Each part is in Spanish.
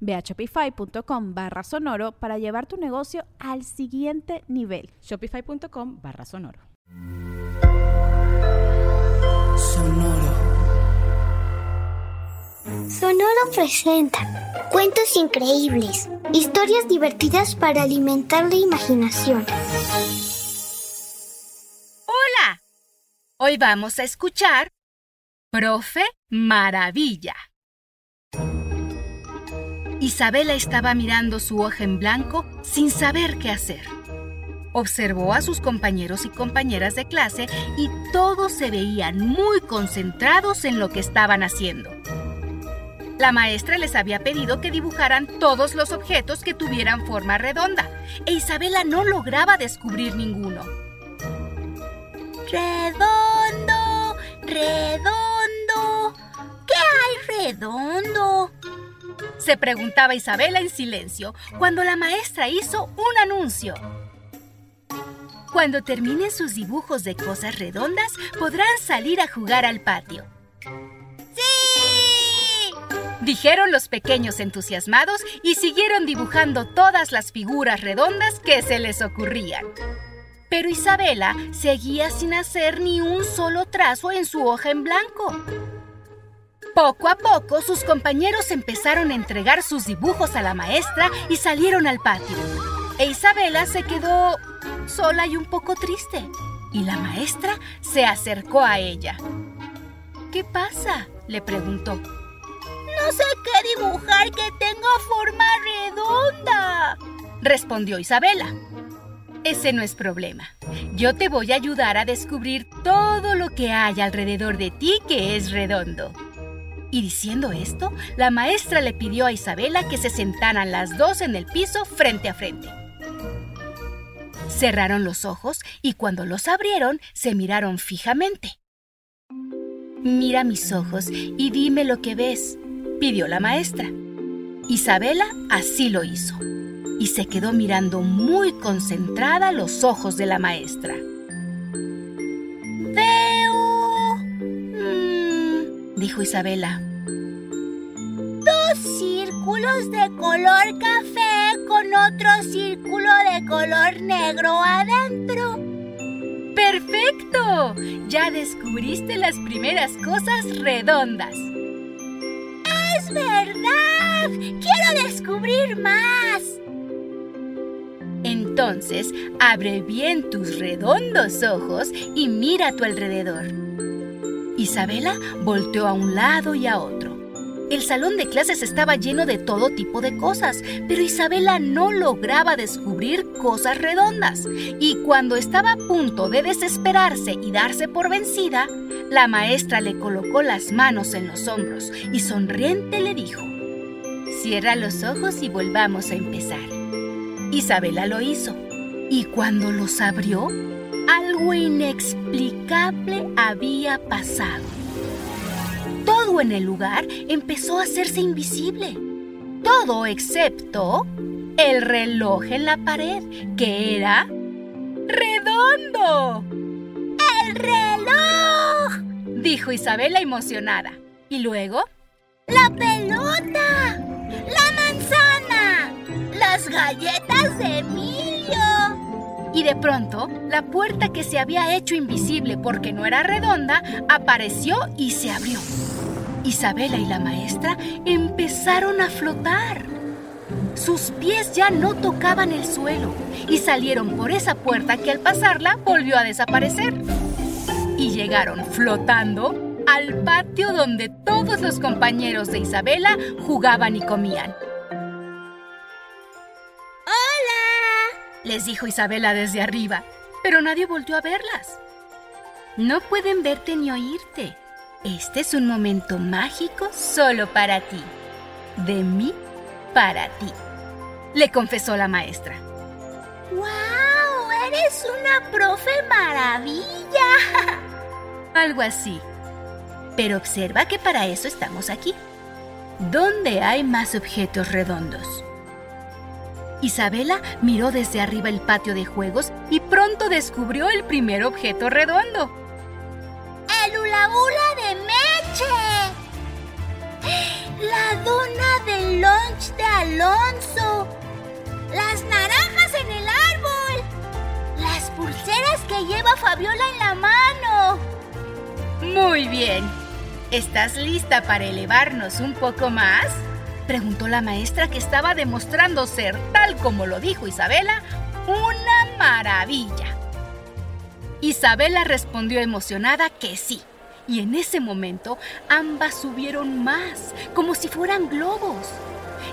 Ve a shopify.com barra sonoro para llevar tu negocio al siguiente nivel. Shopify.com barra sonoro. Sonoro. Sonoro presenta cuentos increíbles, historias divertidas para alimentar la imaginación. Hola, hoy vamos a escuchar Profe Maravilla. Isabela estaba mirando su hoja en blanco sin saber qué hacer. Observó a sus compañeros y compañeras de clase y todos se veían muy concentrados en lo que estaban haciendo. La maestra les había pedido que dibujaran todos los objetos que tuvieran forma redonda e Isabela no lograba descubrir ninguno. Redondo, redondo. ¿Qué hay redondo? Se preguntaba Isabela en silencio cuando la maestra hizo un anuncio. Cuando terminen sus dibujos de cosas redondas, podrán salir a jugar al patio. ¡Sí! Dijeron los pequeños entusiasmados y siguieron dibujando todas las figuras redondas que se les ocurrían. Pero Isabela seguía sin hacer ni un solo trazo en su hoja en blanco. Poco a poco sus compañeros empezaron a entregar sus dibujos a la maestra y salieron al patio. E Isabela se quedó sola y un poco triste. Y la maestra se acercó a ella. ¿Qué pasa? le preguntó. No sé qué dibujar que tenga forma redonda, respondió Isabela. Ese no es problema. Yo te voy a ayudar a descubrir todo lo que hay alrededor de ti que es redondo. Y diciendo esto, la maestra le pidió a Isabela que se sentaran las dos en el piso frente a frente. Cerraron los ojos y cuando los abrieron se miraron fijamente. Mira mis ojos y dime lo que ves, pidió la maestra. Isabela así lo hizo y se quedó mirando muy concentrada los ojos de la maestra. Dijo Isabela. Dos círculos de color café con otro círculo de color negro adentro. ¡Perfecto! Ya descubriste las primeras cosas redondas. ¡Es verdad! ¡Quiero descubrir más! Entonces, abre bien tus redondos ojos y mira a tu alrededor. Isabela volteó a un lado y a otro. El salón de clases estaba lleno de todo tipo de cosas, pero Isabela no lograba descubrir cosas redondas. Y cuando estaba a punto de desesperarse y darse por vencida, la maestra le colocó las manos en los hombros y sonriente le dijo, Cierra los ojos y volvamos a empezar. Isabela lo hizo, y cuando los abrió, algo inexplicable había pasado. Todo en el lugar empezó a hacerse invisible. Todo excepto el reloj en la pared, que era redondo. ¡El reloj! dijo Isabela emocionada. ¿Y luego? ¡La pelota! ¡La manzana! ¡Las galletas de Emilio! Y de pronto la puerta que se había hecho invisible porque no era redonda apareció y se abrió. Isabela y la maestra empezaron a flotar. Sus pies ya no tocaban el suelo y salieron por esa puerta que al pasarla volvió a desaparecer. y llegaron flotando al patio donde todos los compañeros de Isabela jugaban y comían. Les dijo Isabela desde arriba, pero nadie volvió a verlas. No pueden verte ni oírte. Este es un momento mágico solo para ti. De mí para ti, le confesó la maestra. ¡Wow! ¡Eres una profe maravilla! Algo así. Pero observa que para eso estamos aquí. ¿Dónde hay más objetos redondos? Isabela miró desde arriba el patio de juegos y pronto descubrió el primer objeto redondo. ¡El hula hula de Meche! ¡La dona del lunch de Alonso! ¡Las naranjas en el árbol! ¡Las pulseras que lleva Fabiola en la mano! Muy bien. ¿Estás lista para elevarnos un poco más? Preguntó la maestra que estaba demostrando ser, tal como lo dijo Isabela, una maravilla. Isabela respondió emocionada que sí. Y en ese momento ambas subieron más, como si fueran globos.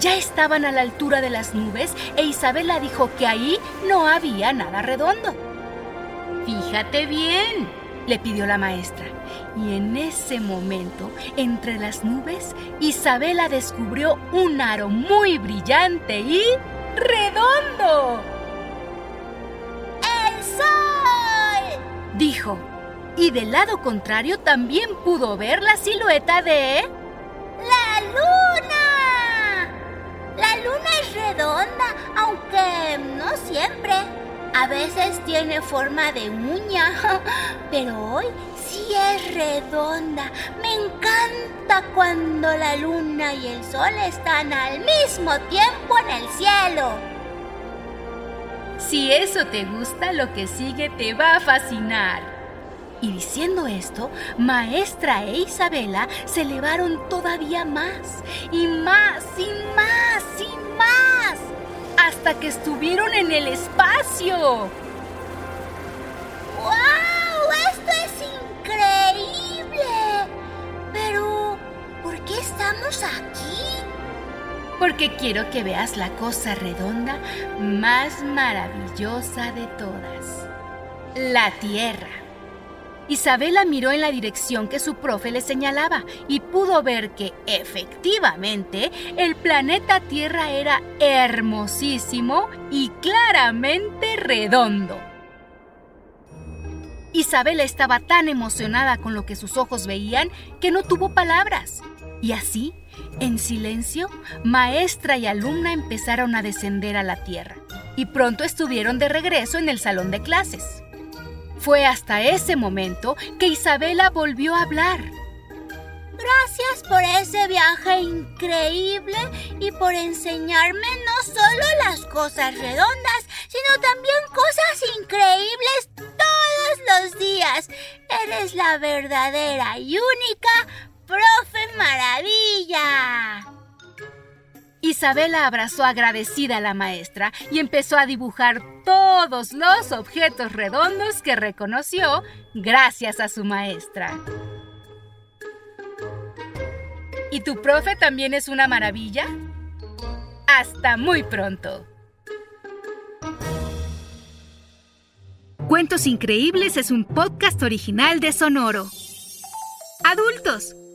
Ya estaban a la altura de las nubes e Isabela dijo que ahí no había nada redondo. Fíjate bien, le pidió la maestra. Y en ese momento, entre las nubes, Isabela descubrió un aro muy brillante y redondo. ¡El sol! Dijo. Y del lado contrario también pudo ver la silueta de... ¡La luna! La luna es redonda, aunque no siempre. A veces tiene forma de uña, pero hoy sí es redonda. Me encanta cuando la luna y el sol están al mismo tiempo en el cielo. Si eso te gusta, lo que sigue te va a fascinar. Y diciendo esto, Maestra e Isabela se elevaron todavía más, y más, y más, y más, hasta que estuvieron en el espacio. ¡Wow! ¡Esto es increíble! Pero, ¿por qué estamos aquí? Porque quiero que veas la cosa redonda más maravillosa de todas. La Tierra. Isabela miró en la dirección que su profe le señalaba y pudo ver que efectivamente el planeta Tierra era hermosísimo y claramente redondo. Isabela estaba tan emocionada con lo que sus ojos veían que no tuvo palabras. Y así, en silencio, maestra y alumna empezaron a descender a la Tierra. Y pronto estuvieron de regreso en el salón de clases. Fue hasta ese momento que Isabela volvió a hablar. Gracias por ese viaje increíble y por enseñarme no solo las cosas redondas, sino también cosas increíbles todos los días. Eres la verdadera y única profe maravilla. Isabela abrazó agradecida a la maestra y empezó a dibujar todos los objetos redondos que reconoció gracias a su maestra. ¿Y tu profe también es una maravilla? Hasta muy pronto. Cuentos Increíbles es un podcast original de Sonoro. Adultos,